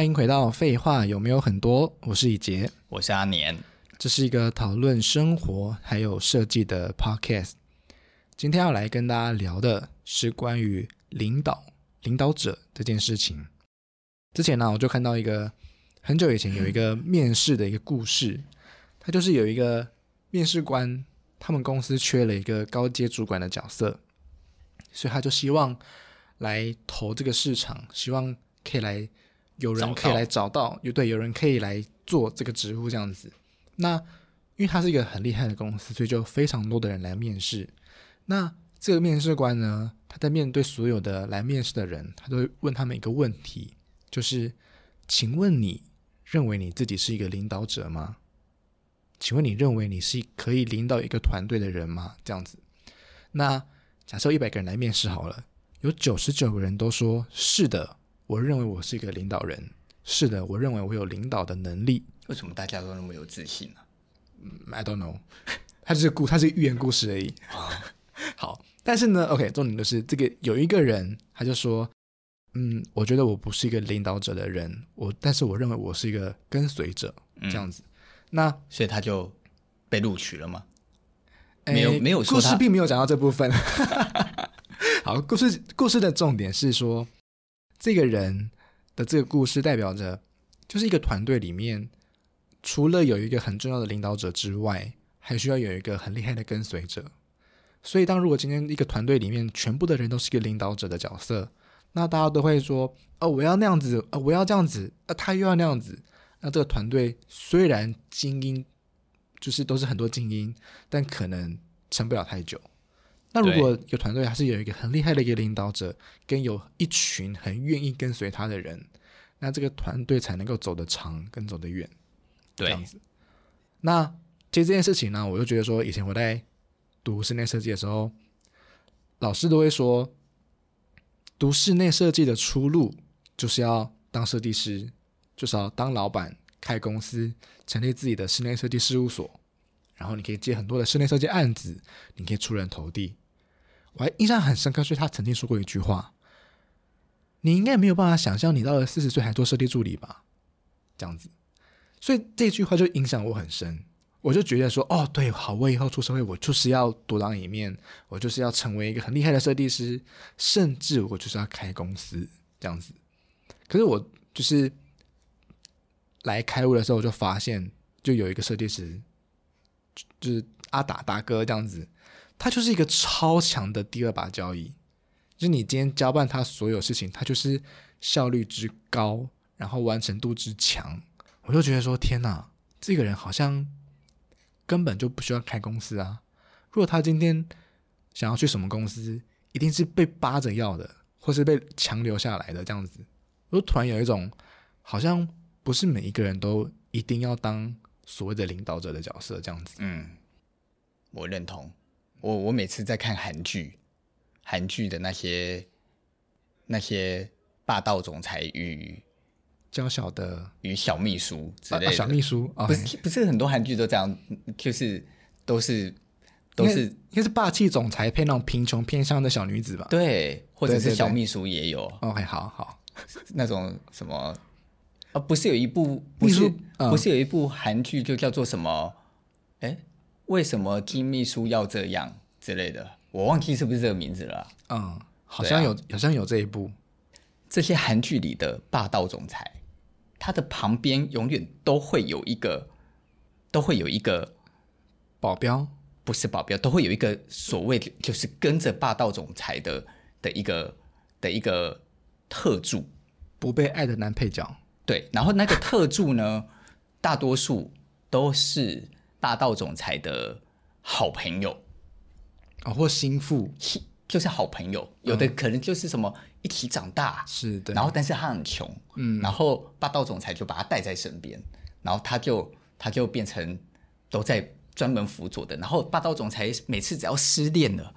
欢迎回到废话有没有很多？我是以杰，我是阿年。这是一个讨论生活还有设计的 podcast。今天要来跟大家聊的是关于领导、领导者这件事情。之前呢，我就看到一个很久以前有一个面试的一个故事，他就是有一个面试官，他们公司缺了一个高阶主管的角色，所以他就希望来投这个市场，希望可以来有人可以来找到，有对有人可以来做这个职务这样子。那因为他是一个很厉害的公司，所以就非常多的人来面试。那这个面试官呢，他在面对所有的来面试的人，他都会问他们一个问题，就是：请问你认为你自己是一个领导者吗？请问你认为你是可以领导一个团队的人吗？这样子。那假设一百个人来面试好了，有九十九个人都说是的，我认为我是一个领导人。是的，我认为我有领导的能力。为什么大家都那么有自信呢？嗯，I don't know，它是故，它是寓言故事而已。好，但是呢，OK，重点就是这个有一个人，他就说，嗯，我觉得我不是一个领导者的人，我，但是我认为我是一个跟随者，这样子。嗯、那所以他就被录取了吗？没有，没有说，故事并没有讲到这部分。好，故事故事的重点是说，这个人的这个故事代表着，就是一个团队里面，除了有一个很重要的领导者之外，还需要有一个很厉害的跟随者。所以，当如果今天一个团队里面全部的人都是一个领导者的角色，那大家都会说：“哦，我要那样子，哦，我要这样子，啊，他又要那样子。”那这个团队虽然精英，就是都是很多精英，但可能撑不了太久。那如果一个团队还是有一个很厉害的一个领导者，跟有一群很愿意跟随他的人，那这个团队才能够走得长，跟走得远。对，这样子。那其实这件事情呢，我就觉得说，以前我在读室内设计的时候，老师都会说，读室内设计的出路就是要当设计师，就是要当老板，开公司，成立自己的室内设计事务所，然后你可以接很多的室内设计案子，你可以出人头地。我还印象很深刻，是他曾经说过一句话：“你应该没有办法想象，你到了四十岁还做设计助理吧？”这样子，所以这句话就影响我很深。我就觉得说：“哦，对，好，我以后出社会，我就是要独当一面，我就是要成为一个很厉害的设计师，甚至我就是要开公司这样子。”可是我就是来开悟的时候，我就发现，就有一个设计师，就是阿达大哥这样子。他就是一个超强的第二把交椅，就是你今天交办他所有事情，他就是效率之高，然后完成度之强。我就觉得说，天哪，这个人好像根本就不需要开公司啊！如果他今天想要去什么公司，一定是被扒着要的，或是被强留下来的这样子。我就突然有一种，好像不是每一个人都一定要当所谓的领导者的角色这样子。嗯，我认同。我我每次在看韩剧，韩剧的那些那些霸道总裁与娇小的与小秘书之类的，啊啊、小秘书、啊、不是不是很多韩剧都这样，就是都是都是应该是霸气总裁配那种贫穷偏乡的小女子吧？对，或者是小秘书也有。对对对 OK，好好，那种什么啊？不是有一部不是秘书、嗯、不是有一部韩剧就叫做什么？哎。为什么金秘书要这样之类的？我忘记是不是这个名字了。嗯，好像有，啊、好像有这一部。这些韩剧里的霸道总裁，他的旁边永远都会有一个，都会有一个保镖，不是保镖，都会有一个所谓的就是跟着霸道总裁的的一个的一个特助，不被爱的男配角。对，然后那个特助呢，大多数都是。霸道总裁的好朋友啊、哦，或心腹，就是好朋友。有的可能就是什么一起长大，是的。然后，但是他很穷，嗯。然后霸道总裁就把他带在身边，然后他就他就变成都在专门辅佐的。然后霸道总裁每次只要失恋了，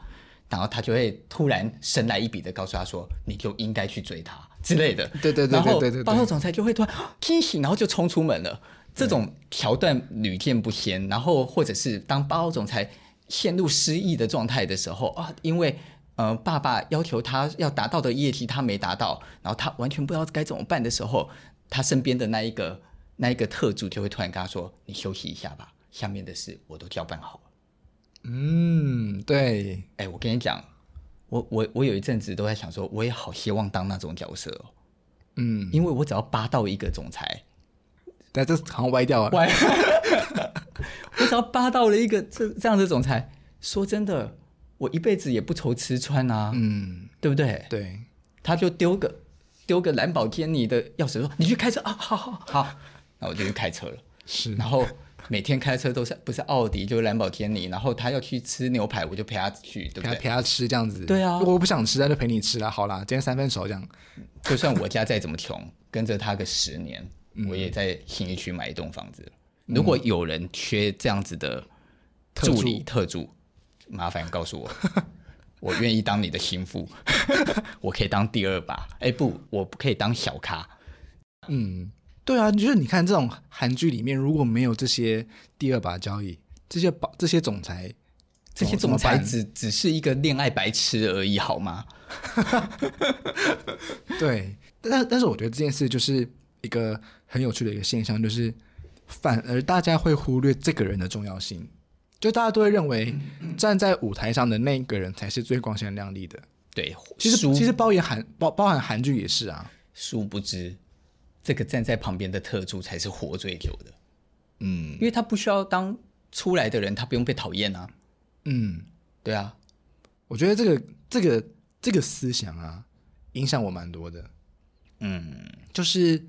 然后他就会突然神来一笔的告诉他说：“你就应该去追他之类的。”对对对对对对，对，对。霸道总裁就会突然 惊醒，然后就冲出门了。这种桥段屡见不鲜，然后或者是当霸道总裁陷入失意的状态的时候啊，因为呃爸爸要求他要达到的业绩他没达到，然后他完全不知道该怎么办的时候，他身边的那一个那一个特助就会突然跟他说：“你休息一下吧，下面的事我都交办好了。”嗯，对。哎，我跟你讲，我我我有一阵子都在想说，我也好希望当那种角色哦。嗯，因为我只要扒到一个总裁，但这好像歪掉了。歪，我只要扒到了一个这这样的总裁，说真的，我一辈子也不愁吃穿啊。嗯，对不对？对，他就丢个。丢个蓝宝坚尼的钥匙，说你去开车啊，好好好，那我就去开车了。是，然后每天开车都是不是奥迪就是蓝宝坚尼，然后他要去吃牛排，我就陪他去，对不对？陪他陪他吃这样子。对啊，我不想吃，那就陪你吃了。好啦，今天三分熟这样。就算我家再怎么穷，跟着他个十年，嗯、我也在新一区买一栋房子。如果有人缺这样子的助理特助，麻烦告诉我。我愿意当你的心腹，我可以当第二把。哎，不，我不可以当小咖。嗯，对啊，就是你看这种韩剧里面，如果没有这些第二把交易，这些保这些总裁，这些总裁只只是一个恋爱白痴而已，好吗？对，但但是我觉得这件事就是一个很有趣的一个现象，就是反而大家会忽略这个人的重要性。就大家都会认为站在舞台上的那个人才是最光鲜亮丽的。对，其实其实包含韩包包含韩剧也是啊。殊不知，这个站在旁边的特助才是活最久的。嗯，因为他不需要当出来的人，他不用被讨厌啊。嗯，对啊。我觉得这个这个这个思想啊，影响我蛮多的。嗯，就是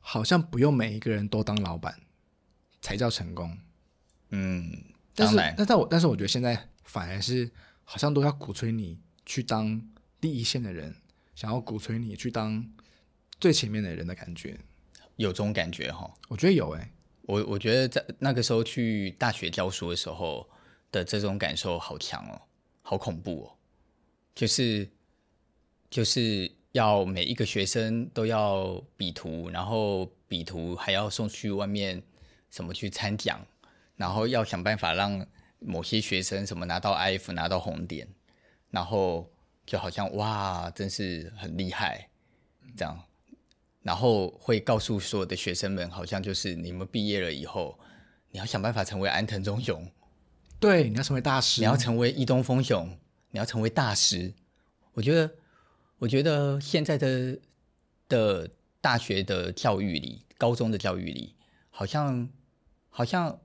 好像不用每一个人都当老板才叫成功。嗯。但是，但是我但是我觉得现在反而是好像都要鼓吹你去当第一线的人，想要鼓吹你去当最前面的人的感觉，有这种感觉哈？我觉得有哎、欸，我我觉得在那个时候去大学教书的时候的这种感受好强哦，好恐怖哦，就是就是要每一个学生都要比图，然后比图还要送去外面什么去参奖。然后要想办法让某些学生什么拿到 IF 拿到红点，然后就好像哇，真是很厉害，这样，然后会告诉所有的学生们，好像就是你们毕业了以后，你要想办法成为安藤忠雄，对，你要成为大师，你要成为伊东丰雄，你要成为大师。我觉得，我觉得现在的的大学的教育里，高中的教育里，好像，好像。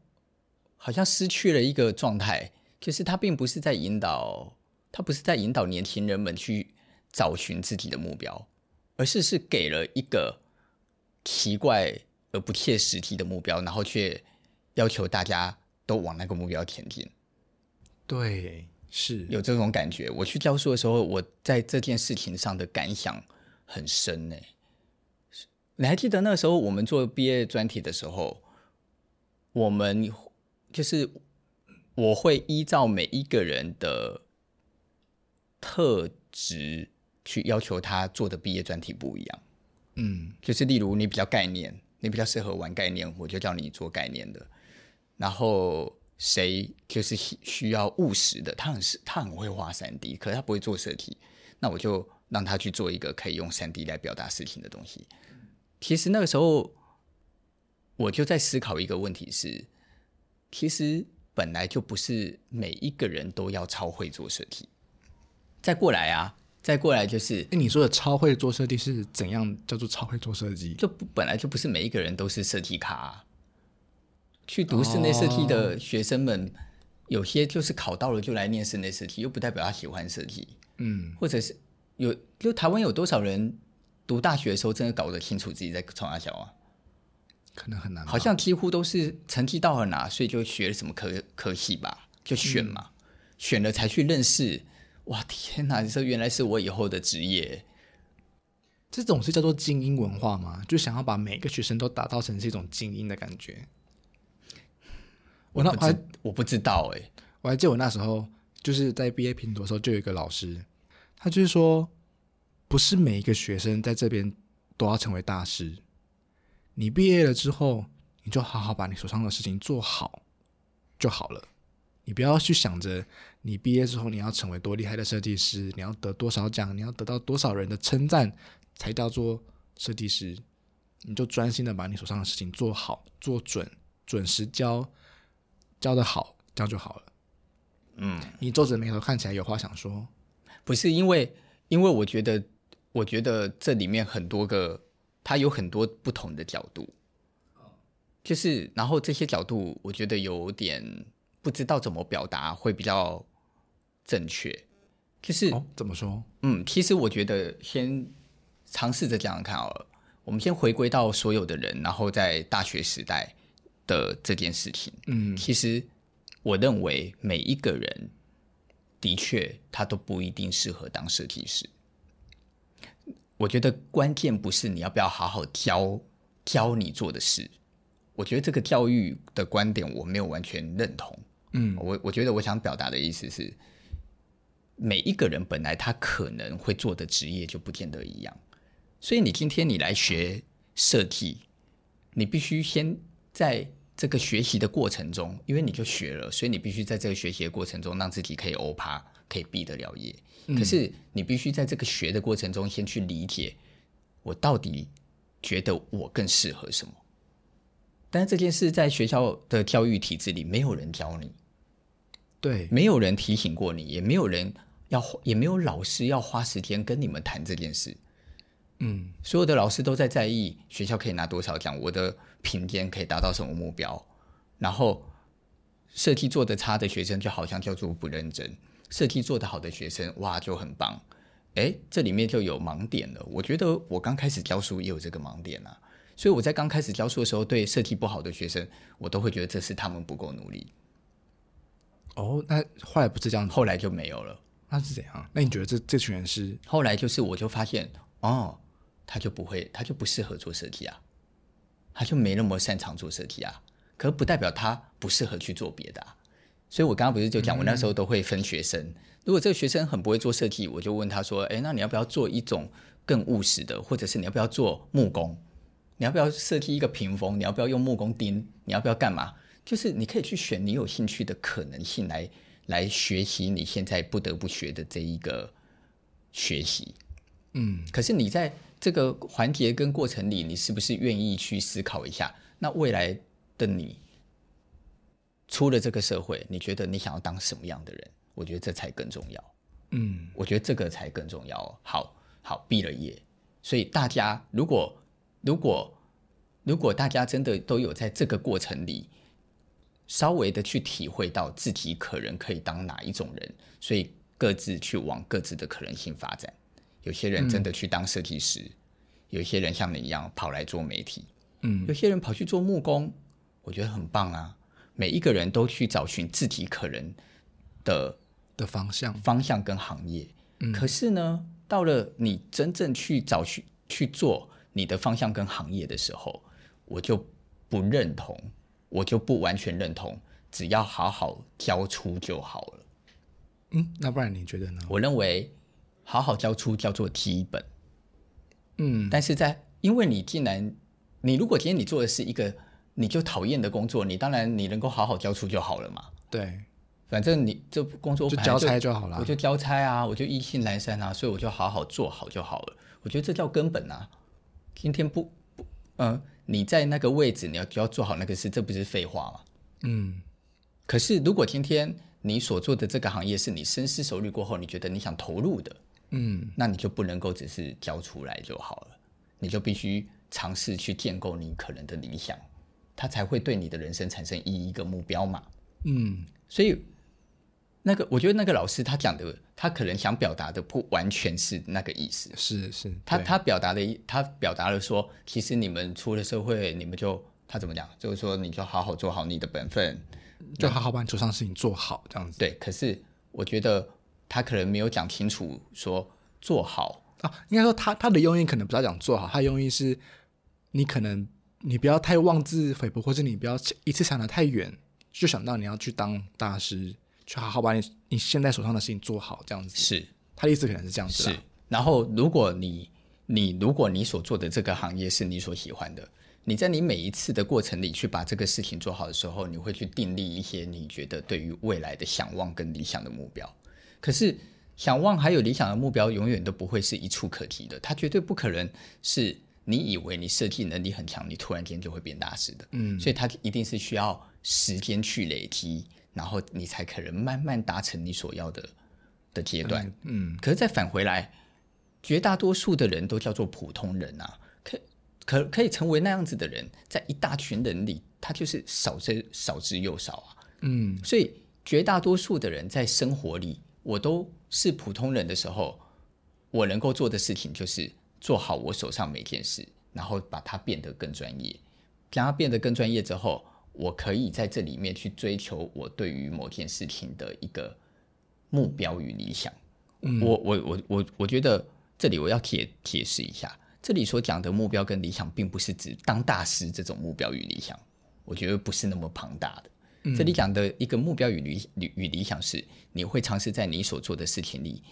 好像失去了一个状态，就是他并不是在引导，他不是在引导年轻人们去找寻自己的目标，而是是给了一个奇怪而不切实际的目标，然后却要求大家都往那个目标前进。对，是有这种感觉。我去教书的时候，我在这件事情上的感想很深呢。你还记得那时候我们做毕业专题的时候，我们。就是我会依照每一个人的特质去要求他做的毕业专题不一样。嗯，就是例如你比较概念，你比较适合玩概念，我就叫你做概念的。然后谁就是需要务实的，他很是他很会画三 D，可是他不会做设计，那我就让他去做一个可以用三 D 来表达事情的东西。其实那个时候我就在思考一个问题是。其实本来就不是每一个人都要超会做设计。再过来啊，再过来就是，那你说的超会做设计是怎样叫做超会做设计？就不本来就不是每一个人都是设计咖啊。去读室内设计的学生们，哦，有些就是考到了就来念室内设计，又不代表他喜欢设计。嗯，或者是有，就台湾有多少人读大学的时候真的搞得清楚自己在冲三小啊？可能很难，好像几乎都是成绩到了哪，所以就学了什么科科系吧，就选嘛，嗯、选了才去认识。哇，天哪！这原来是我以后的职业。这种是叫做精英文化吗？就想要把每个学生都打造成是一种精英的感觉。我那我还我不知道哎、欸，我还记得我那时候就是在毕业评读的时候，就有一个老师，他就是说，不是每一个学生在这边都要成为大师。你毕业了之后，你就好好把你手上的事情做好就好了。你不要去想着你毕业之后你要成为多厉害的设计师，你要得多少奖，你要得到多少人的称赞才叫做设计师。你就专心的把你手上的事情做好、做准、准时交，交得好，这样就好了。嗯，你皱着眉头看起来有话想说，不是因为，因为我觉得，我觉得这里面很多个，它有很多不同的角度，就是，然后这些角度，我觉得有点不知道怎么表达会比较正确，就是、哦、怎么说？嗯，其实我觉得先尝试着这样看好了，我们先回归到所有的人，然后在大学时代的这件事情，嗯，其实。我认为每一个人的确，他都不一定适合当设计师。我觉得关键不是你要不要好好教教你做的事。我觉得这个教育的观点我没有完全认同。嗯，我我觉得我想表达的意思是，每一个人本来他可能会做的职业就不见得一样。所以你今天你来学设计，你必须先在。这个学习的过程中，因为你就学了，所以你必须在这个学习的过程中，让自己可以欧趴，可以毕得了业。嗯。可是你必须在这个学的过程中，先去理解我到底觉得我更适合什么。但是这件事在学校的教育体制里，没有人教你，对，没有人提醒过你，也没有人要，也没有老师要花时间跟你们谈这件事。嗯，所有的老师都在在意学校可以拿多少奖，我的评鉴可以达到什么目标。然后设计做得差的学生就好像叫做不认真，设计做得好的学生哇就很棒。诶，这里面就有盲点了。我觉得我刚开始教书也有这个盲点啊，所以我在刚开始教书的时候，对设计不好的学生，我都会觉得这是他们不够努力。哦，那后来不是这样子，后来就没有了。那是怎样？那你觉得这这群人是？后来就是我就发现哦。他就不会，他就不适合做设计啊，他就没那么擅长做设计啊。可不代表他不适合去做别的啊。所以我刚刚不是就讲，我那时候都会分学生。嗯。如果这个学生很不会做设计，我就问他说：“哎，那你要不要做一种更务实的？或者是你要不要做木工？你要不要设计一个屏风？你要不要用木工钉？你要不要干嘛？就是你可以去选你有兴趣的可能性来来学习你现在不得不学的这一个学习。嗯，可是你在。这个环节跟过程里，你是不是愿意去思考一下？那未来的你出了这个社会，你觉得你想要当什么样的人？我觉得这才更重要。嗯，我觉得这个才更重要。好好毕了业，所以大家如果如果如果大家真的都有在这个过程里稍微的去体会到自己可能可以当哪一种人，所以各自去往各自的可能性发展。有些人真的去当设计师，嗯，有一些人像你一样跑来做媒体，嗯，有些人跑去做木工，我觉得很棒啊。每一个人都去找寻自己可能的的方向、方向跟行业。嗯，可是呢，到了你真正去找寻去做你的方向跟行业的时候，我就不认同，我就不完全认同，只要好好交出就好了。嗯，那不然你觉得呢？我认为。好好交出叫做题本，嗯，但是在因为你既然你如果今天你做的是一个你就讨厌的工作，你当然你能够好好交出就好了嘛。对，反正你这工作就交差就好了，我就交差啊，我就意兴阑珊啊，所以我就好好做好就好了。我觉得这叫根本啊。今天不不，嗯、呃，你在那个位置，你要就要做好那个事，这不是废话吗？嗯。可是如果今天你所做的这个行业是你深思熟虑过后，你觉得你想投入的。嗯，那你就不能够只是交出来就好了，你就必须尝试去建构你可能的理想，它才会对你的人生产生意义跟目标嘛。嗯，所以那个我觉得那个老师他讲的，他可能想表达的不完全是那个意思。是是，他他表达的，他表达了说，其实你们出了社会，你们就他怎么讲，就是说你就好好做好你的本分，就好好把你手上的事情做好，这样子。对，可是我觉得。他可能没有讲清楚，说做好啊，应该说他他的用意可能不是要讲做好，他的用意是，你可能你不要太妄自菲薄，或者你不要一次想得太远，就想到你要去当大师，去好好把你你现在手上的事情做好，这样子。是，他的意思可能是这样子。是，然后如果你你如果你所做的这个行业是你所喜欢的，你在你每一次的过程里去把这个事情做好的时候，你会去订立一些你觉得对于未来的想望跟理想的目标。可是，想望还有理想的目标，永远都不会是一触可及的。它绝对不可能是你以为你设计能力很强，你突然间就会变大师的。嗯，所以它一定是需要时间去累积，然后你才可能慢慢达成你所要的的阶段。嗯，可是再返回来，绝大多数的人都叫做普通人啊，可可可以成为那样子的人，在一大群人里，他就是少之少之又少啊。嗯，所以绝大多数的人在生活里，我都是普通人的时候，我能够做的事情就是做好我手上每件事，然后把它变得更专业。让它变得更专业之后，我可以在这里面去追求我对于某件事情的一个目标与理想。嗯，我我我我我觉得这里我要解解释一下，这里所讲的目标跟理想，并不是指当大师这种目标与理想，我觉得不是那么庞大的。嗯，这里讲的一个目标与理与理想是，你会尝试在你所做的事情里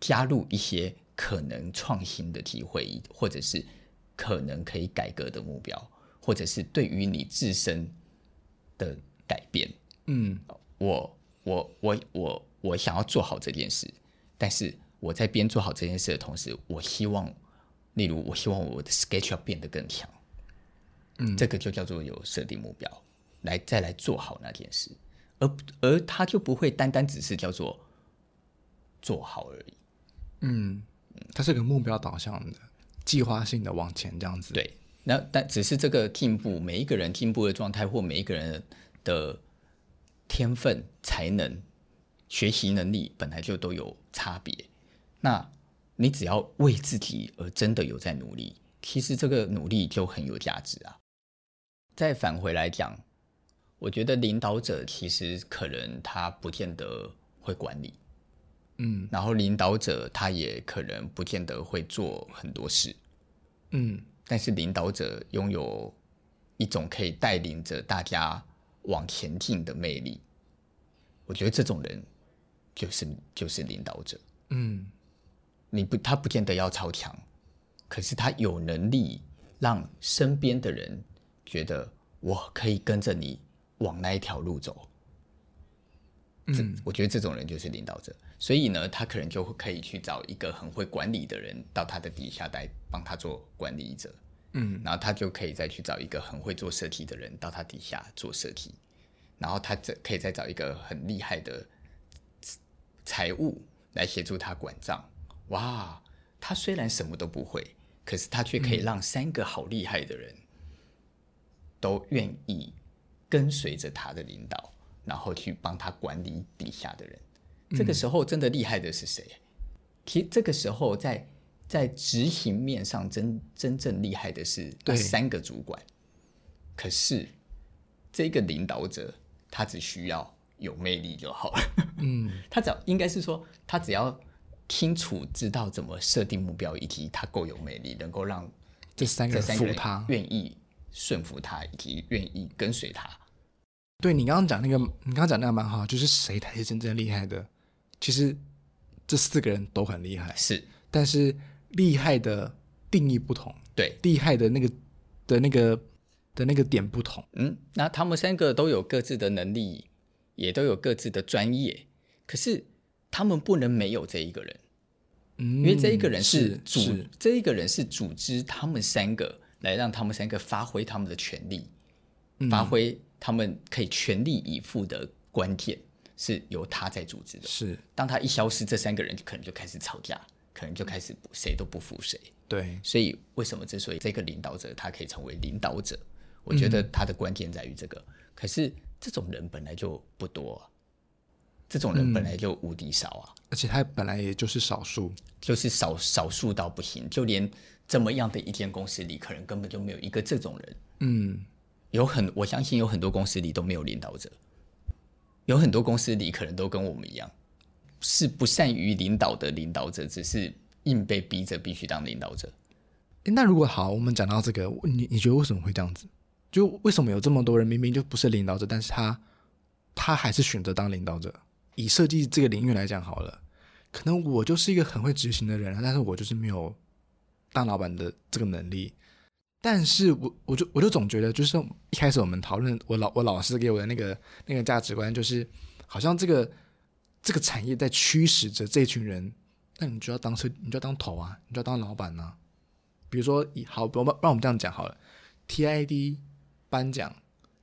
加入一些可能创新的机会，或者是可能可以改革的目标，或者是对于你自身的改变。嗯，我我我我我想要做好这件事，但是我在边做好这件事的同时，我希望，例如我希望我的 SketchUp 变得更强。嗯，这个就叫做有设定目标。来再来做好那件事，而而他就不会单单只是叫做做好而已。嗯，它是个目标导向的、计划性的往前这样子。对，那但只是这个进步，每一个人进步的状态或每一个人的天分、才能、学习能力本来就都有差别。那你只要为自己而真的有在努力，其实这个努力就很有价值啊。再返回来讲。我觉得领导者其实可能他不见得会管理，嗯，然后领导者他也可能不见得会做很多事，嗯，但是领导者拥有一种可以带领着大家往前进的魅力，我觉得这种人就是就是领导者，嗯，你不他不见得要超强，可是他有能力让身边的人觉得我可以跟着你。往那一条路走，嗯，我觉得这种人就是领导者，所以呢，他可能就会可以去找一个很会管理的人到他的底下来帮他做管理者，嗯，然后他就可以再去找一个很会做设计的人到他底下做设计，然后他这可以再找一个很厉害的财务来协助他管账。哇，他虽然什么都不会，可是他却可以让三个好厉害的人都愿意。跟随着他的领导，然后去帮他管理底下的人。这个时候真的厉害的是谁？其实这个时候在在执行面上真真正厉害的是那三个主管。可是这个领导者他只需要有魅力就好了。嗯，他只要应该是说他只要清楚知道怎么设定目标，以及他够有魅力，能够让这三个人服他，愿意顺服他，以及愿意跟随他。对，你刚刚讲那个，你刚刚讲那个蛮好，就是谁才是真正厉害的？其实这四个人都很厉害，是，但是厉害的定义不同，对，厉害的那个的那个的那个点不同。嗯，那他们三个都有各自的能力，也都有各自的专业，可是他们不能没有这一个人，嗯，因为这一个人是主，是是这一个人是组织他们三个，来让他们三个发挥他们的权利，嗯、发挥。他们可以全力以赴的关键是由他在组织的。是，当他一消失，这三个人就可能就开始吵架，可能就开始谁都不服谁。对，所以为什么之所以这个领导者他可以成为领导者，我觉得他的关键在于这个。嗯、可是这种人本来就不多、啊，这种人本来就无敌少啊，而且他本来也就是少数，就是少少数到不行，就连这么样的一间公司里，可能根本就没有一个这种人。嗯。有很，我相信有很多公司里都没有领导者，有很多公司里可能都跟我们一样，是不善于领导的领导者，只是硬被逼着必须当领导者。诶，那如果好，我们讲到这个，你你觉得为什么会这样子？就为什么有这么多人明明就不是领导者，但是他他还是选择当领导者？以设计这个领域来讲好了，可能我就是一个很会执行的人，但是我就是没有当老板的这个能力。但是我我就我就总觉得，就是一开始我们讨论，我老我老师给我的那个那个价值观，就是好像这个这个产业在驱使着这群人，那你就要当车，你就要当头啊，你就要当老板啊。比如说，好，不让我们这样讲好了，TID 颁奖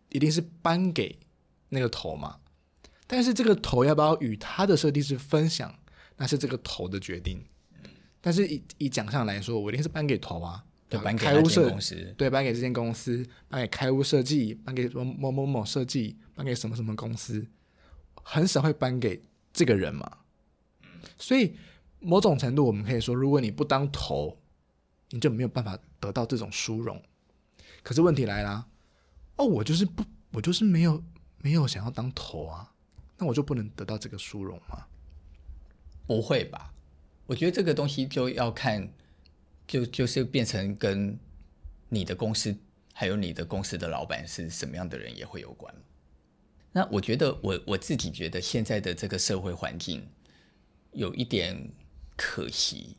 一定是颁给那个头嘛，但是这个头要不要与他的设计师分享，那是这个头的决定。但是以以奖项来说，我一定是颁给头啊，对，颁给开屋设公司，对，颁给这间公司，颁给开屋设计，颁给某某某某设计，颁给什么什么公司，很少会颁给这个人嘛。所以某种程度，我们可以说，如果你不当头，你就没有办法得到这种殊荣。可是问题来了，哦，我就是不，我就是没有没有想要当头啊，那我就不能得到这个殊荣吗？不会吧？我觉得这个东西就要看，就就是变成跟你的公司还有你的公司的老板是什么样的人也会有关。那我觉得我我自己觉得现在的这个社会环境有一点可惜，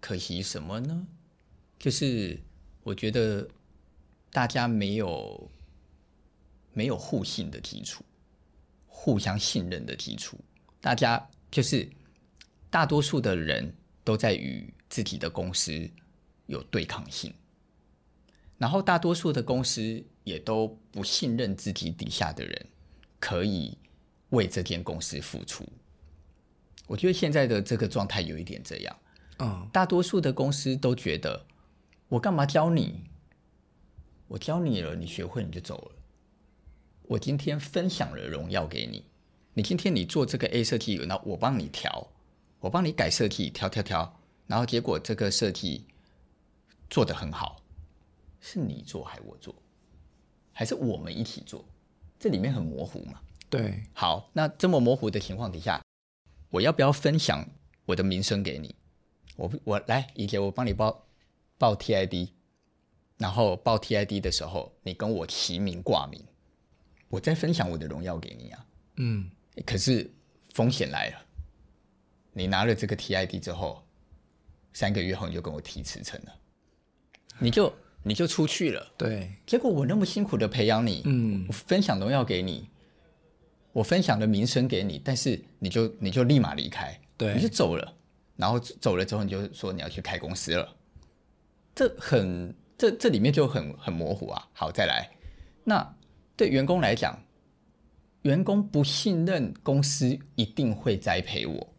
可惜什么呢？就是我觉得大家没有没有互信的基础，互相信任的基础，大家就是。大多数的人都在与自己的公司有对抗性，然后大多数的公司也都不信任自己底下的人可以为这间公司付出。我觉得现在的这个状态有一点这样，嗯，大多数的公司都觉得我干嘛教你？我教你了，你学会你就走了。我今天分享了荣耀给你，你今天你做这个 A 设计，那我帮你调。我帮你改设计，调调调，然后结果这个设计做得很好，是你做还是我做，还是我们一起做？这里面很模糊嘛？对。好，那这么模糊的情况底下，我要不要分享我的名声给你？我我来，以前我帮你报报 TID，然后报 TID 的时候，你跟我齐名挂名，我再分享我的荣耀给你啊。嗯。可是风险来了。你拿了这个 TID 之后，三个月后你就跟我提辞呈了，你就你就出去了。对，结果我那么辛苦的培养你，嗯，我分享荣耀给你，我分享的名声给你，但是你就你就立马离开，对，你就走了，然后走了之后你就说你要去开公司了，这很这这里面就很很模糊啊。好，再来，那对员工来讲，员工不信任公司一定会栽培我。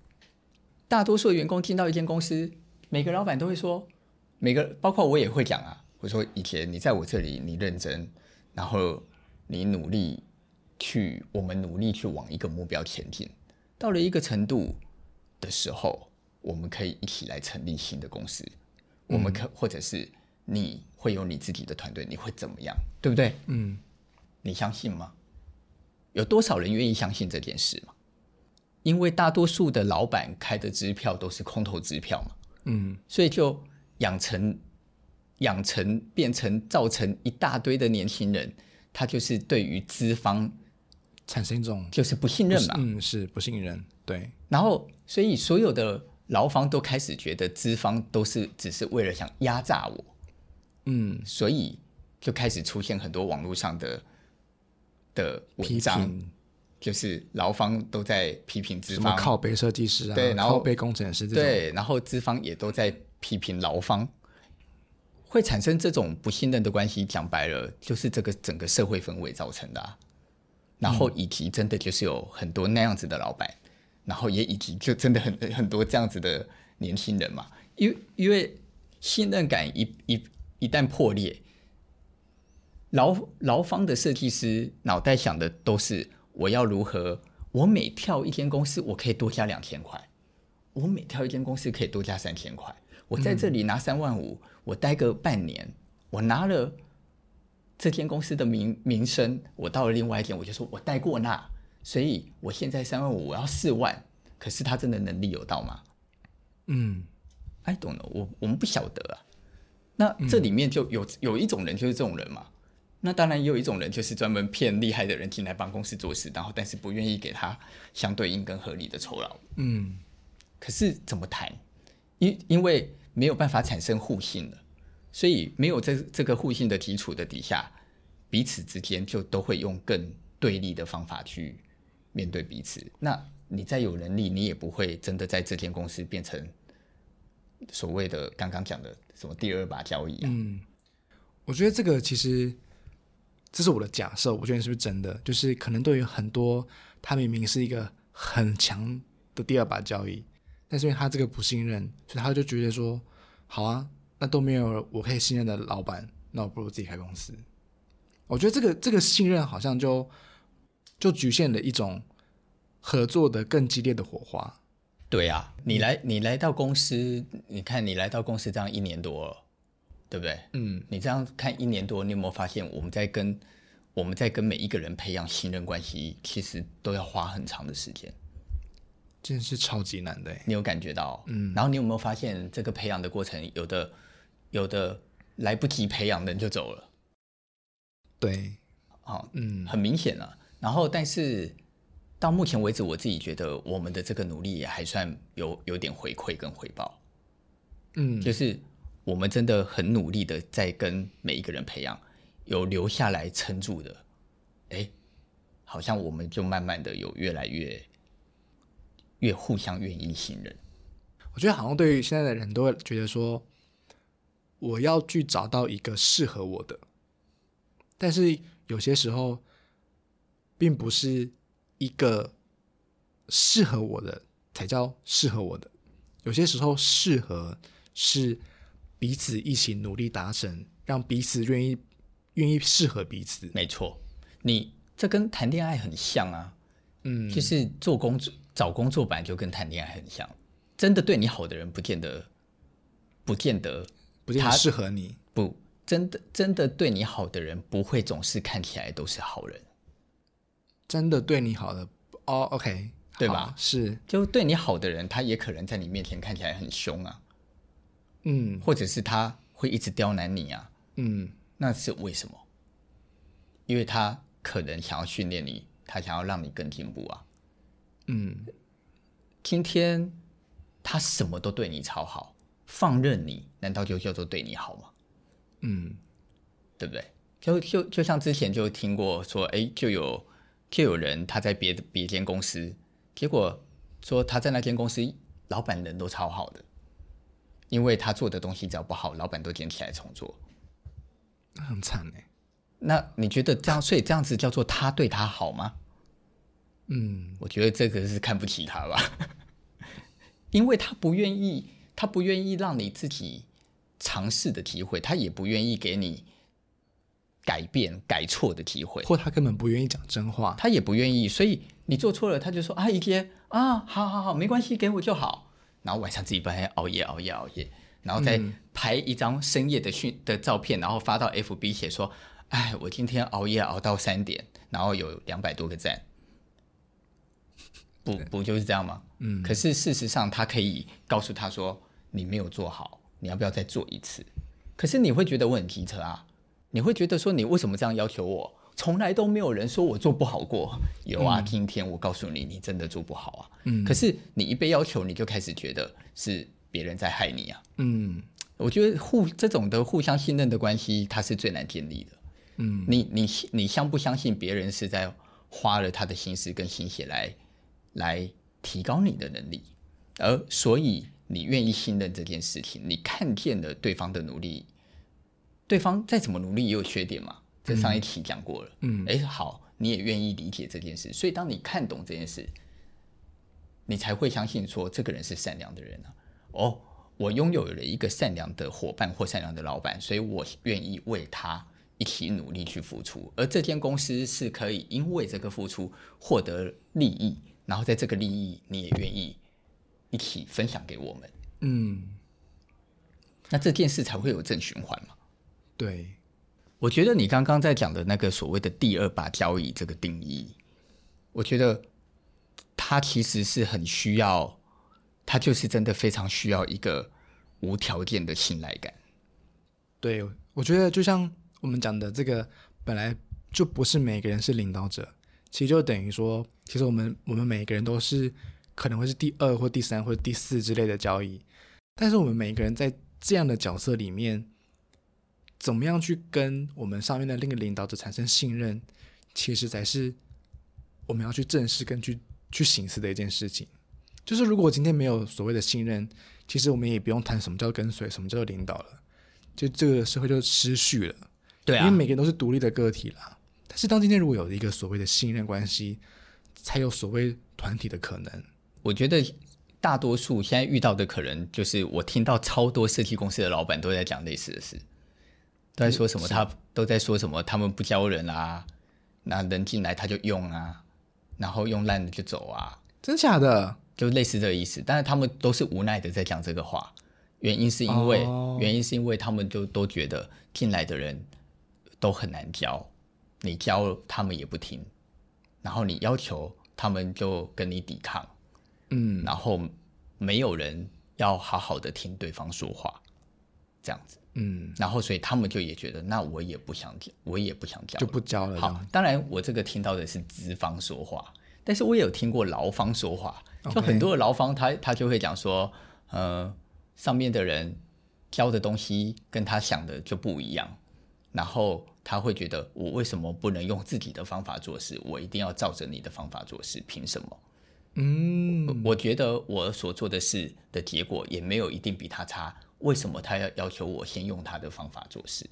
大多数的员工进到一间公司，每个老板都会说，每个包括我也会讲啊。我说以前你在我这里，你认真，然后你努力去，我们努力去往一个目标前进。到了一个程度的时候，我们可以一起来成立新的公司。嗯、我们可或者是你会有你自己的团队，你会怎么样？对不对？嗯，你相信吗？有多少人愿意相信这件事吗？因为大多数的老板开的支票都是空头支票嘛，嗯，所以就养成、养成、变成、造成一大堆的年轻人，他就是对于资方产生一种就是不信任嘛，嗯，是不信任，对。然后，所以所有的劳方都开始觉得资方都是只是为了想压榨我，嗯，所以就开始出现很多网络上的的文章。就是劳方都在批评资方，靠背设计师啊，对，然后靠北工程师，对，然后资方也都在批评劳方，会产生这种不信任的关系。讲白了，就是这个整个社会氛围造成的啊。然后以及真的就是有很多那样子的老板，嗯、然后也以及就真的很 很多这样子的年轻人嘛。因为因为信任感一一一旦破裂，劳劳方的设计师脑袋想的都是。我要如何？我每跳一间公司，我可以多加两千块；我每跳一间公司，可以多加三千块。我在这里拿三万五，我待个半年，我拿了这间公司的名名声，我到了另外一间，我就说我待过那，所以我现在三万五，我要四万。可是他真的能力有到吗？嗯，I don't know，我我们不晓得啊。那这里面就有有一种人，就是这种人嘛。那当然也有一种人，就是专门骗厉害的人进来帮公司做事，然后但是不愿意给他相对应跟合理的酬劳。嗯，可是怎么谈？因因为没有办法产生互信了，所以没有在这个互信的基础的底下，彼此之间就都会用更对立的方法去面对彼此。那你再有能力，你也不会真的在这间公司变成所谓的刚刚讲的什么第二把交椅啊。嗯，我觉得这个其实这是我的假设，我觉得是不是真的？就是可能对于很多他明明是一个很强的第二把交椅，但是因为他这个不信任，所以他就觉得说，好啊，那都没有我可以信任的老板，那我不如自己开公司。我觉得这个这个信任好像就就局限了一种合作的更激烈的火花。对啊，你来你来到公司，你看你来到公司这样一年多了，对不对？嗯，你这样看一年多，你有没有发现我们在跟我们在跟每一个人培养信任关系，其实都要花很长的时间，真是超级难的。你有感觉到？嗯，然后你有没有发现这个培养的过程，有的有的来不及培养的人就走了？对，好，嗯，很明显了。然后，但是。到目前为止，我自己觉得我们的这个努力也还算有有点回馈跟回报，嗯，就是我们真的很努力的在跟每一个人培养，有留下来撑住的，哎，好像我们就慢慢的有越来越越互相愿意信任。我觉得好像对于现在的人都会觉得说，我要去找到一个适合我的，但是有些时候并不是。一个适合我的才叫适合我的，有些时候适合是彼此一起努力达成，让彼此愿意愿意适合彼此。没错，你这跟谈恋爱很像啊，嗯，就是做工作找工作本来就跟谈恋爱很像，真的对你好的人不见得不见得不见得适合你，不，真的真的对你好的人不会总是看起来都是好人。真的对你好的哦，OK，对吧？是，就对你好的人，他也可能在你面前看起来很凶啊，嗯，或者是他会一直刁难你啊，嗯，那是为什么？因为他可能想要训练你，他想要让你更进步啊，嗯，今天他什么都对你超好，放任你，难道就叫做对你好吗？嗯，对不对？就就就像之前就听过说，哎，就有。就有人他在别的别间公司，结果说他在那间公司，老板人都超好的，因为他做的东西只要不好，老板都捡起来重做，很惨哎。那你觉得这样，所以这样子叫做他对他好吗？嗯，我觉得这个是看不起他吧，因为他不愿意，他不愿意让你自己尝试的机会，他也不愿意给你。改变改错的机会，或他根本不愿意讲真话，他也不愿意，所以你做错了，他就说啊，一天啊，好好好，没关系，给我就好。然后晚上自己半夜熬夜熬夜熬夜，然后再拍一张深夜的讯的照片，然后发到 FB 写说，哎，我今天熬夜熬到三点，然后有两百多个赞，不不就是这样吗？嗯。可是事实上，他可以告诉他说，你没有做好，你要不要再做一次？可是你会觉得我很机车啊。你会觉得说，你为什么这样要求我？从来都没有人说我做不好过。有啊，今天我告诉你，你真的做不好啊。嗯。可是你一被要求，你就开始觉得是别人在害你啊。嗯。我觉得互这种的互相信任的关系，它是最难建立的。嗯。你你你相不相信别人是在花了他的心思跟心血来来提高你的能力？而所以你愿意信任这件事情，你看见了对方的努力。对方再怎么努力也有缺点嘛，这上一期讲过了。嗯，哎，好，你也愿意理解这件事，所以当你看懂这件事，你才会相信说这个人是善良的人啊。哦，我拥有了一个善良的伙伴或善良的老板，所以我愿意为他一起努力去付出，而这间公司是可以因为这个付出获得利益，然后在这个利益你也愿意一起分享给我们。嗯，那这件事才会有正循环嘛。对，我觉得你刚刚在讲的那个所谓的第二把交椅这个定义，我觉得他其实是很需要，他就是真的非常需要一个无条件的信赖感。对，我觉得就像我们讲的这个，本来就不是每个人是领导者，其实就等于说，其实我们我们每个人都是可能会是第二或第三或第四之类的交易，但是我们每个人在这样的角色里面。怎么样去跟我们上面的另一个领导者产生信任，其实才是我们要去正视跟去去省思的一件事情。就是如果今天没有所谓的信任，其实我们也不用谈什么叫跟随，什么叫领导了，就这个社会就失序了。对啊，因为每个人都是独立的个体啦。但是当今天如果有一个所谓的信任关系，才有所谓团体的可能。我觉得大多数现在遇到的可能就是，我听到超多设计公司的老板都在讲类似的事，都在说什么他都在说什么他们不教人啊，那人进来他就用啊，然后用烂了就走啊，真假的？就类似这个意思。但是他们都是无奈的在讲这个话，原因是因为、哦、原因是因为他们就都觉得进来的人都很难教，你教他们也不听，然后你要求他们就跟你抵抗。嗯，然后没有人要好好的听对方说话，这样子，嗯，然后所以他们就也觉得，那我也不想教，我也不想教，就不教了。好，当然我这个听到的是资方说话，但是我也有听过劳方说话，就很多的劳方他他就会讲说，呃，上面的人教的东西跟他想的就不一样，然后他会觉得，我为什么不能用自己的方法做事？我一定要照着你的方法做事，凭什么？嗯，我觉得我所做的事的结果也没有一定比他差。为什么他要要求我先用他的方法做事？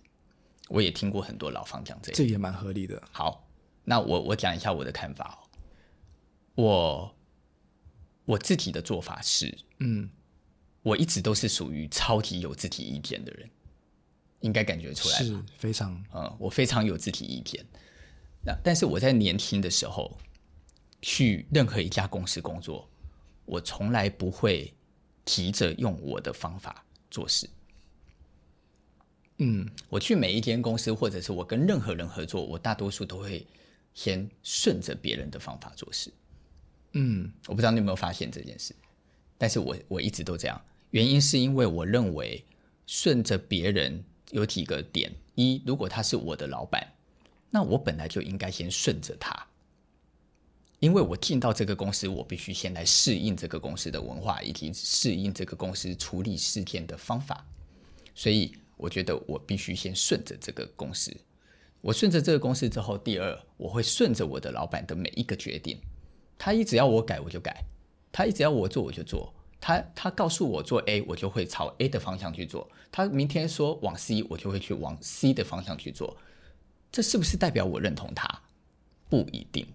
我也听过很多老方讲这个，这也蛮合理的。好，那我我讲一下我的看法哦。我我自己的做法是，嗯，我一直都是属于超级有自己意见的人，应该感觉出来？是非常，嗯，我非常有自己意见。那但是我在年轻的时候。去任何一家公司工作，我从来不会急着用我的方法做事。嗯，我去每一间公司，或者是我跟任何人合作，我大多数都会先顺着别人的方法做事。嗯，我不知道你有没有发现这件事，但是我我一直都这样。原因是因为我认为顺着别人有几个点：一，如果他是我的老板，那我本来就应该先顺着他。因为我进到这个公司，我必须先来适应这个公司的文化，以及适应这个公司处理事件的方法，所以我觉得我必须先顺着这个公司。我顺着这个公司之后，第二，我会顺着我的老板的每一个决定。他一直要我改，我就改；他一直要我做，我就做。他他告诉我做 A，我就会朝 A 的方向去做。他明天说往 C，我就会去往 C 的方向去做。这是不是代表我认同他？不一定。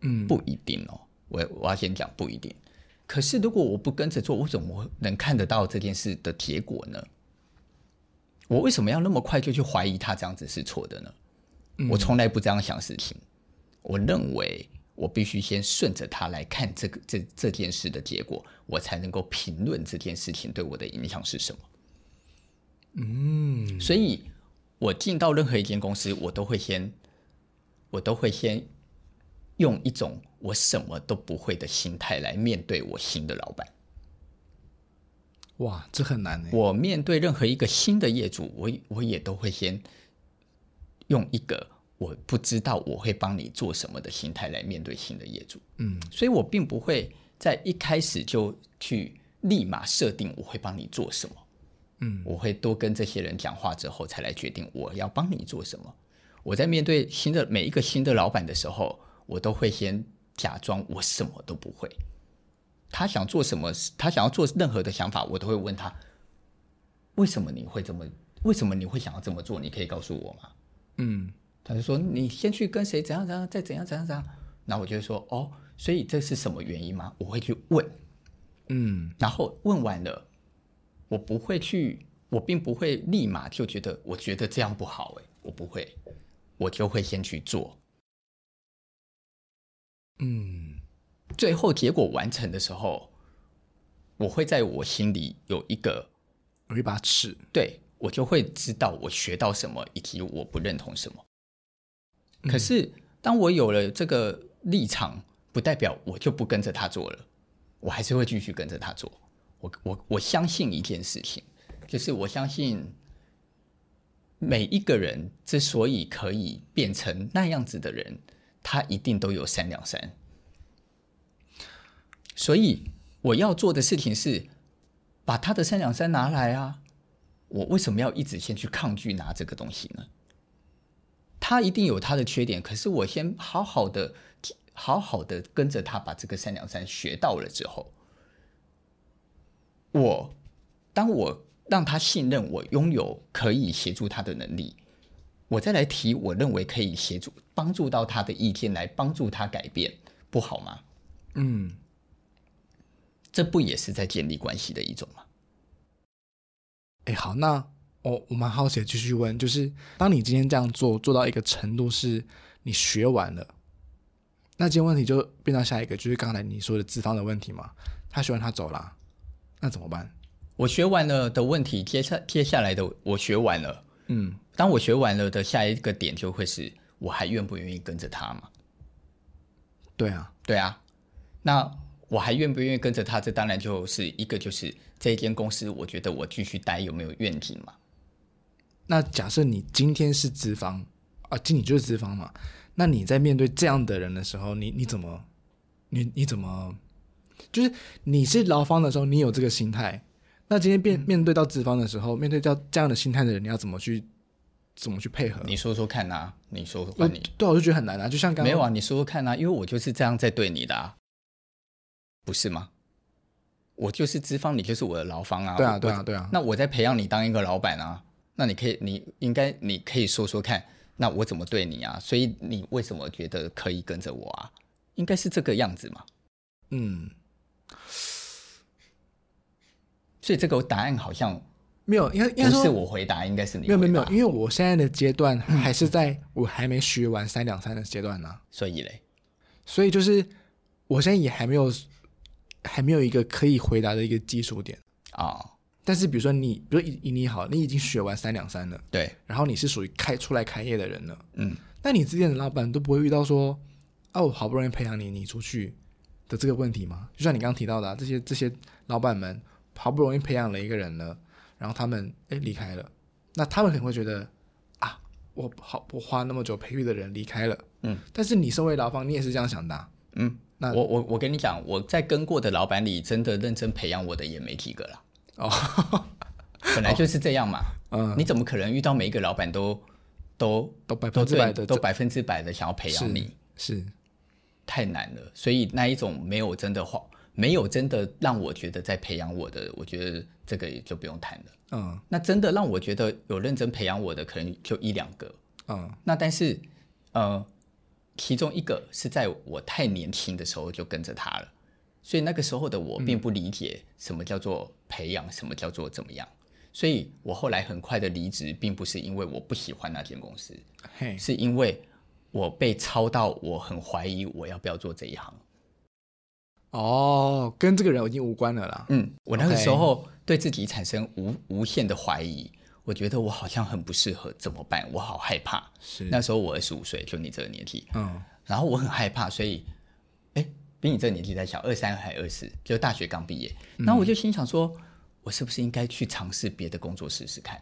嗯，不一定哦。我我要先讲不一定。可是如果我不跟着做，我怎么能看得到这件事的结果呢？我为什么要那么快就去怀疑他这样子是错的呢？嗯，我从来不这样想事情。我认为我必须先顺着他来看这个这这件事的结果，我才能够评论这件事情对我的影响是什么。嗯，所以我进到任何一间公司，我都会先，我都会先。用一种我什么都不会的心态来面对我新的老板。哇，这很难。我面对任何一个新的业主，我我也都会先用一个我不知道我会帮你做什么的心态来面对新的业主。嗯，所以我并不会在一开始就去立马设定我会帮你做什么。嗯，我会多跟这些人讲话之后，才来决定我要帮你做什么。我在面对新的每一个新的老板的时候。我都会先假装我什么都不会，他想做什么，他想要做任何的想法，我都会问他，为什么你会这么，为什么你会想要这么做？你可以告诉我吗？嗯，他就说你先去跟谁怎样怎样，再怎样怎样怎样，然后我就会说哦，所以这是什么原因吗？我会去问，嗯，然后问完了，我不会去，我并不会立马就觉得我觉得这样不好，诶，我不会，我就会先去做。嗯，最后结果完成的时候，我会在我心里有一个有一把尺，对，我就会知道我学到什么，以及我不认同什么。可是当我有了这个立场，不代表我就不跟着他做了，我还是会继续跟着他做。我我我相信一件事情，就是我相信每一个人之所以可以变成那样子的人。他一定都有三两三，所以我要做的事情是把他的三两三拿来啊！我为什么要一直先去抗拒拿这个东西呢？他一定有他的缺点，可是我先好好的、好好的跟着他把这个三两三学到了之后，我当我让他信任我拥有可以协助他的能力，我再来提我认为可以协助帮助到他的意见，来帮助他改变，不好吗？嗯，这不也是在建立关系的一种吗？哎，好，那我我蛮好奇的继续问，就是当你今天这样做做到一个程度，是你学完了，那今天问题就变到下一个，就是刚才你说的资方的问题嘛？他学完他走了，那怎么办？我学完了的问题，接下接下来的我学完了，嗯，当我学完了的下一个点就会是，我还愿不愿意跟着他嘛？对啊，对啊，那我还愿不愿意跟着他？这当然就是一个就是。这一间公司，我觉得我继续待有没有愿景嘛？那假设你今天是资方啊，经理就是资方嘛？那你在面对这样的人的时候，你你怎么，你你怎么，就是你是劳方的时候，你有这个心态。那今天面面对到资方的时候，面对到这样的心态的人，你要怎么去怎么去配合？你说说看呐，你说说看你，对，我就觉得很难啊。就像刚刚没有啊，你说说看呐，因为我就是这样在对你的啊，不是吗？我就是资方，你就是我的劳方啊！对啊，对啊，对啊。那我在培养你当一个老板啊，那你可以，你应该，你可以说说看，那我怎么对你啊？所以你为什么觉得可以跟着我啊？应该是这个样子嘛。嗯。所以这个答案好像没有，应该应该不是我回答，应该是你。没有没有没有，因为我现在的阶段还是在我还没学完三两三的阶段呢、啊。所以嘞，所以就是我现在也还没有。还没有一个可以回答的一个基础点啊、哦，但是比如说你，比如以你好，你已经学完三两三了，对，然后你是属于开出来开业的人了，嗯，那你之前的老板都不会遇到说，哦，我好不容易培养你，你出去的这个问题吗？就像你刚刚提到的、啊，这些这些老板们好不容易培养了一个人了，然后他们哎离开了，那他们可能会觉得啊，我好我花那么久培育的人离开了，嗯，但是你身为劳方，你也是这样想的、啊，嗯。那我我我跟你讲，我在跟过的老板里，真的认真培养我的也没几个了。哦，本来就是这样嘛。嗯，你怎么可能遇到每一个老板都都都百分之百的都百分之百的想要培养你？是，是太难了。所以那一种没有真的话，没有真的让我觉得在培养我的，我觉得这个也就不用谈了。嗯，那真的让我觉得有认真培养我的，可能就一两个。嗯，那但是呃。其中一个是在我太年轻的时候就跟着他了，所以那个时候的我并不理解什么叫做培养，什么叫做怎么样，所以我后来很快的离职，并不是因为我不喜欢那间公司，是因为我被操到，我很怀疑我要不要做这一行。哦，跟这个人已经无关了啦。嗯，我那个时候对自己产生无无限的怀疑。我觉得我好像很不适合，怎么办？我好害怕。是那时候我二十五岁，就你这个年纪。嗯，然后我很害怕，所以，哎，比你这个年纪再小，二三还二四，就大学刚毕业。然后我就心想说，嗯、我是不是应该去尝试别的工作试试看？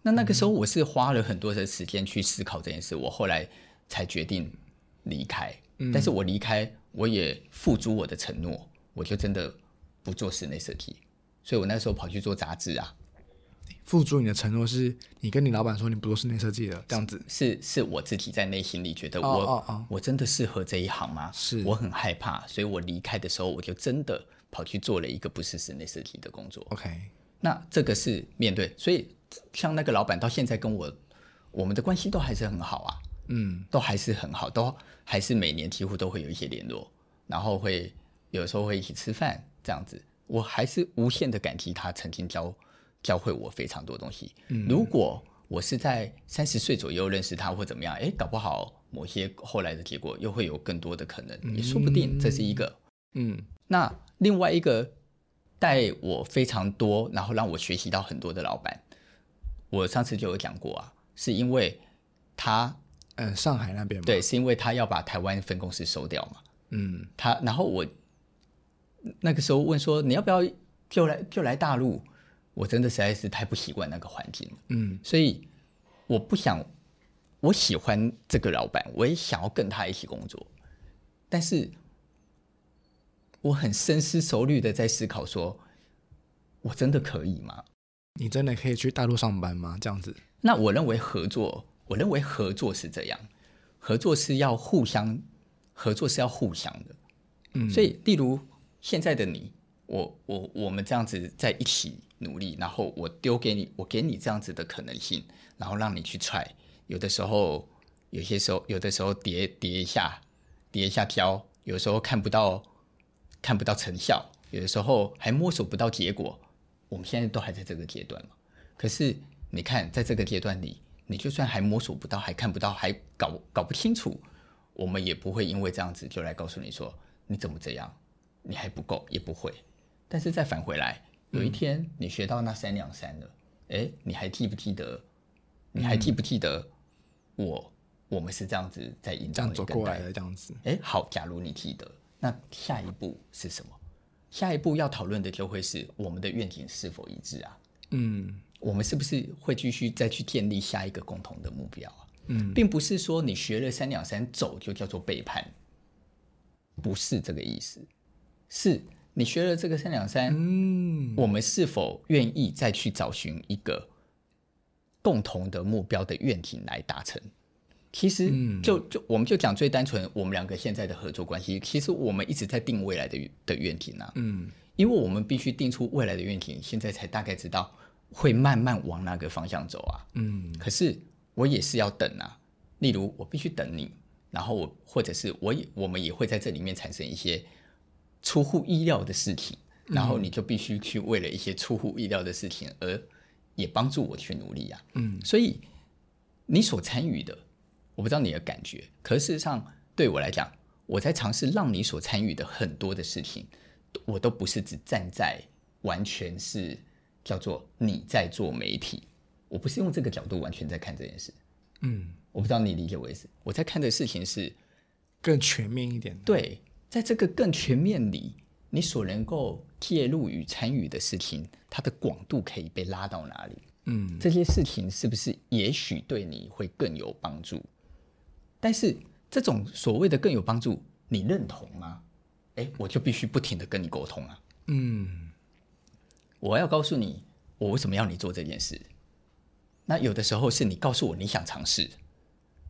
那那个时候我是花了很多的时间去思考这件事，我后来才决定离开。嗯、但是我离开，我也付诸我的承诺，我就真的不做室内设计。所以我那时候跑去做杂志啊。付诸你的承诺是，你跟你老板说你不做室内设计了，这样子是是，我自己在内心里觉得我、oh, oh, oh. 我真的适合这一行吗？是我很害怕，所以我离开的时候，我就真的跑去做了一个不是室内设计的工作。OK，那这个是面对，所以像那个老板到现在跟我，我们的关系都还是很好啊，嗯，都还是很好，都还是每年几乎都会有一些联络，然后会有时候会一起吃饭这样子，我还是无限的感激他曾经教。教会我非常多东西。嗯，如果我是在三十岁左右认识他或怎么样，哎，搞不好某些后来的结果又会有更多的可能，也说不定。这是一个。嗯，那另外一个带我非常多，然后让我学习到很多的老板，我上次就有讲过啊，是因为他，嗯，上海那边对，是因为他要把台湾分公司收掉嘛。嗯，他然后我那个时候问说，你要不要就来就来大陆？我真的实在是太不习惯那个环境了，嗯，所以我不想，我喜欢这个老板，我也想要跟他一起工作，但是我很深思熟虑的在思考说，说我真的可以吗？你真的可以去大陆上班吗？这样子？那我认为合作，我认为合作是这样，合作是要互相，合作是要互相的，嗯，所以例如现在的你，我我我们这样子在一起。努力，然后我丢给你，我给你这样子的可能性，然后让你去踹。有的时候，有些时候，有的时候叠叠一下，叠一下挑，有时候看不到看不到成效，有的时候还摸索不到结果。我们现在都还在这个阶段嘛。可是你看，在这个阶段里，你就算还摸索不到，还看不到，还搞搞不清楚，我们也不会因为这样子就来告诉你说你怎么这样，你还不够，也不会。但是再返回来，有一天你学到那三两三了，哎、嗯，你还记不记得？你还记不记得我？我们是这样子在引导你走过来的，这样子。哎，好，假如你记得，那下一步是什么？下一步要讨论的就会是我们的愿景是否一致啊？嗯，我们是不是会继续再去建立下一个共同的目标啊？嗯，并不是说你学了三两三走就叫做背叛，不是这个意思，是。你学了这个三两三，嗯，我们是否愿意再去找寻一个共同的目标的愿景来达成？其实就，就就我们就讲最单纯，我们两个现在的合作关系，其实我们一直在定未来的的愿景啊，嗯，因为我们必须定出未来的愿景，现在才大概知道会慢慢往那个方向走啊，嗯，可是我也是要等啊，例如我必须等你，然后我或者是我也我们也会在这里面产生一些。出乎意料的事情，然后你就必须去为了一些出乎意料的事情而也帮助我去努力啊。嗯，所以你所参与的，我不知道你的感觉，可是事实上对我来讲，我在尝试让你所参与的很多的事情，我都不是只站在完全是叫做你在做媒体，我不是用这个角度完全在看这件事。嗯，我不知道你理解我意思，我在看的事情是更全面一点。对。在这个更全面里，你所能够介入与参与的事情，它的广度可以被拉到哪里？嗯，这些事情是不是也许对你会更有帮助？但是这种所谓的更有帮助，你认同吗？哎，我就必须不停的跟你沟通啊。嗯，我要告诉你，我为什么要你做这件事。那有的时候是你告诉我你想尝试，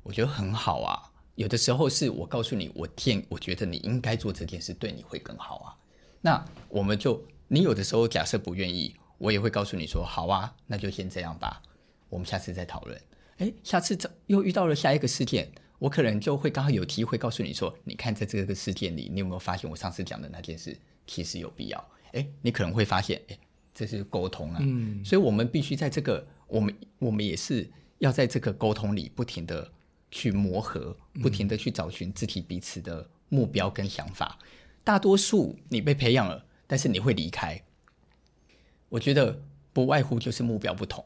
我觉得很好啊。有的时候是我告诉你，我建，我觉得你应该做这件事，对你会更好啊。那我们就，你有的时候假设不愿意，我也会告诉你说，好啊，那就先这样吧，我们下次再讨论。诶，下次又遇到了下一个事件，我可能就会刚好有机会告诉你说，你看在这个事件里，你有没有发现我上次讲的那件事其实有必要？诶，你可能会发现，诶，这是沟通啊。嗯，所以我们必须在这个，我们我们也是要在这个沟通里不停的。去磨合，不停的去找寻自己彼此的目标跟想法。嗯、大多数你被培养了，但是你会离开。我觉得不外乎就是目标不同。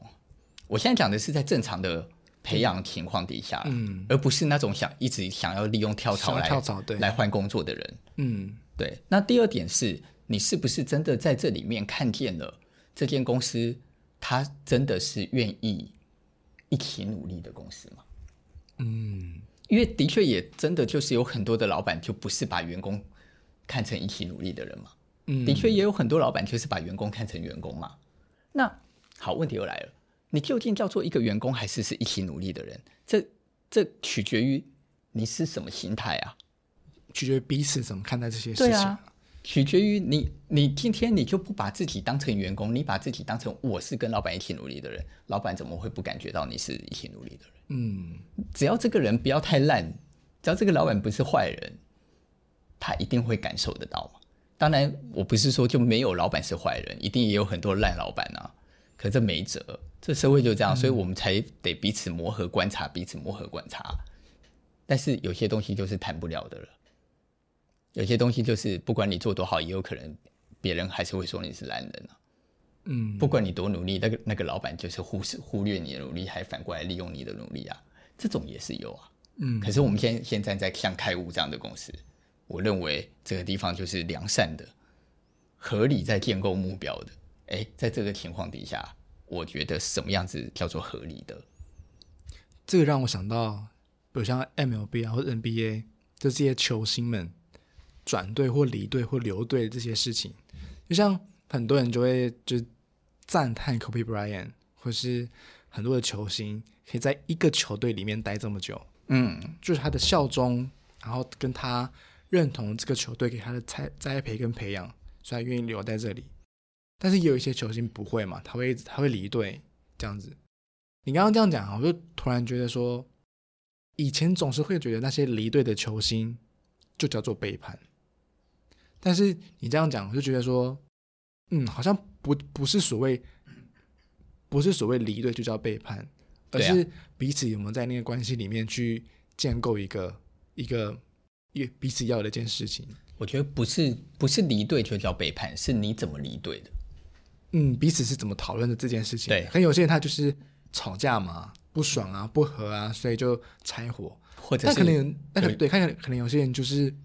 我现在讲的是在正常的培养情况底下，嗯，而不是那种想一直想要利用跳槽来跳槽对来换工作的人。嗯，对。那第二点是你是不是真的在这里面看见了这间公司，它真的是愿意一起努力的公司吗？嗯，因为的确也真的就是有很多的老板就不是把员工看成一起努力的人嘛。嗯，的确也有很多老板就是把员工看成员工嘛。那好，问题又来了，你究竟叫做一个员工，还是是一起努力的人？这这取决于你是什么心态啊，取决于彼此怎么看待这些事情啊。取决于你，你今天你就不把自己当成员工，你把自己当成我是跟老板一起努力的人，老板怎么会不感觉到你是一起努力的人？嗯，只要这个人不要太烂，只要这个老板不是坏人，他一定会感受得到嘛。当然，我不是说就没有老板是坏人，一定也有很多烂老板啊。可这没辙，这社会就这样，所以我们才得彼此磨合观察，彼此磨合观察。但是有些东西就是谈不了的了。有些东西就是不管你做多好，也有可能别人还是会说你是烂人啊。嗯，不管你多努力，那个那个老板就是忽视忽略你的努力，还反过来利用你的努力啊，这种也是有啊。嗯，可是我们现在现在在像开悟这样的公司，我认为这个地方就是良善的、合理在建构目标的。哎，在这个情况底下，我觉得什么样子叫做合理的？这个让我想到，比如像 MLB 啊或者 NBA，就这些球星们。转队或离队或留队这些事情，就像很多人就会就赞叹 Kobe Bryant，或是很多的球星可以在一个球队里面待这么久，嗯，就是他的效忠，然后跟他认同这个球队给他的栽栽培跟培养，所以他愿意留在这里。但是也有一些球星不会嘛，他会他会离队这样子。你刚刚这样讲，我就突然觉得说，以前总是会觉得那些离队的球星就叫做背叛，但是你这样讲，我就觉得说，嗯，好像不不是所谓不是所谓离队就叫背叛，而是彼此有没有在那个关系里面去建构一个一个一彼此要的一件事情。我觉得不是不是离队就叫背叛，是你怎么离队的？嗯，彼此是怎么讨论的这件事情？对，很有些人他就是。吵架嘛，不爽啊，不和啊，所以就拆伙。或者是那可能那个对，看看可能有些人就是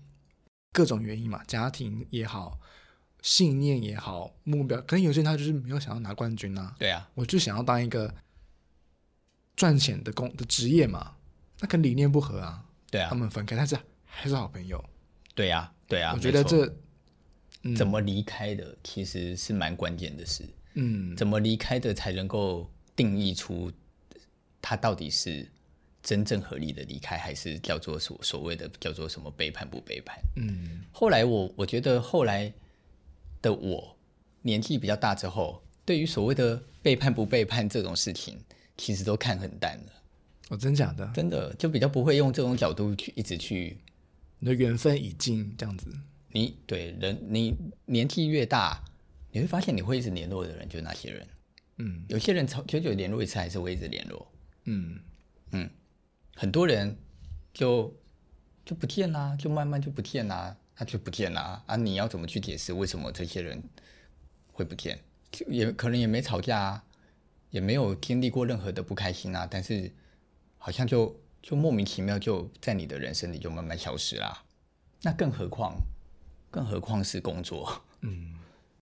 各种原因嘛，家庭也好，信念也好，目标。可能有些人他就是没有想要拿冠军啊。对啊，我就想要当一个赚钱的工的职业嘛。那跟理念不合啊。对啊，他们分开，但是还是好朋友。对啊，对啊。我觉得这、嗯、怎么离开的，其实是蛮关键的事。嗯，怎么离开的才能够。定义出他到底是真正合理的离开，还是叫做所所谓的叫做什么背叛不背叛？嗯，后来我我觉得后来的我年纪比较大之后，对于所谓的背叛不背叛这种事情，其实都看很淡了。哦，真假的？真的就比较不会用这种角度去一直去。你的缘分已尽，这样子。你对人，你年纪越大，你会发现你会一直联络的人就是那些人。嗯，有些人久久联络一次还是会一直联络。嗯嗯，很多人就就不见啦，就慢慢就不见啦，他就不见啦啊！你要怎么去解释为什么这些人会不见？就也可能也没吵架啊，也没有经历过任何的不开心啊，但是好像就就莫名其妙就在你的人生里就慢慢消失啦。那更何况，更何况是工作。嗯。